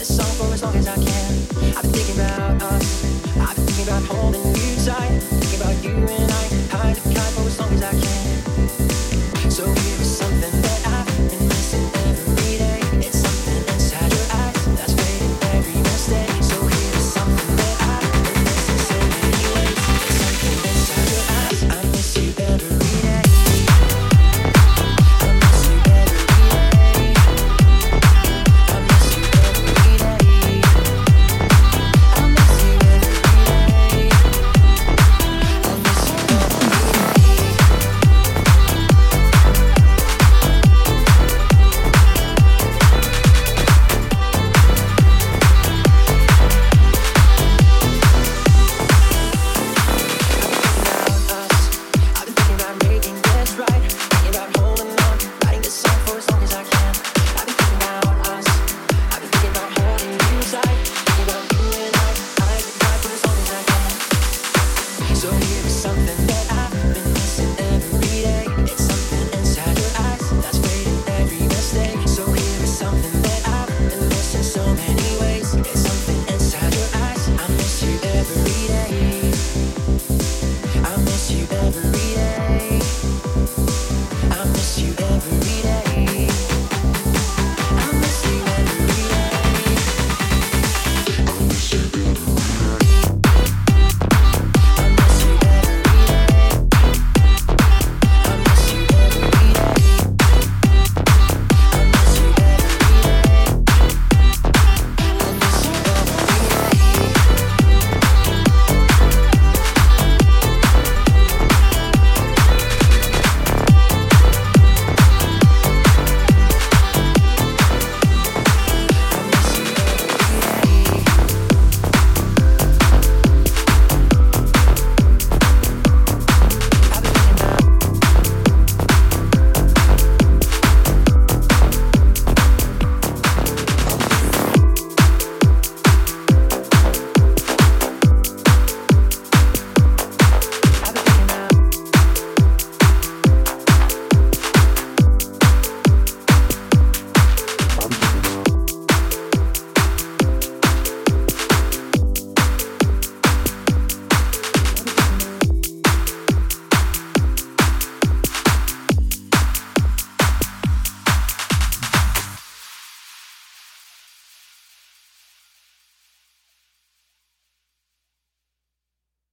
this song for as long as I can. I've been thinking about us. I've been thinking about holding.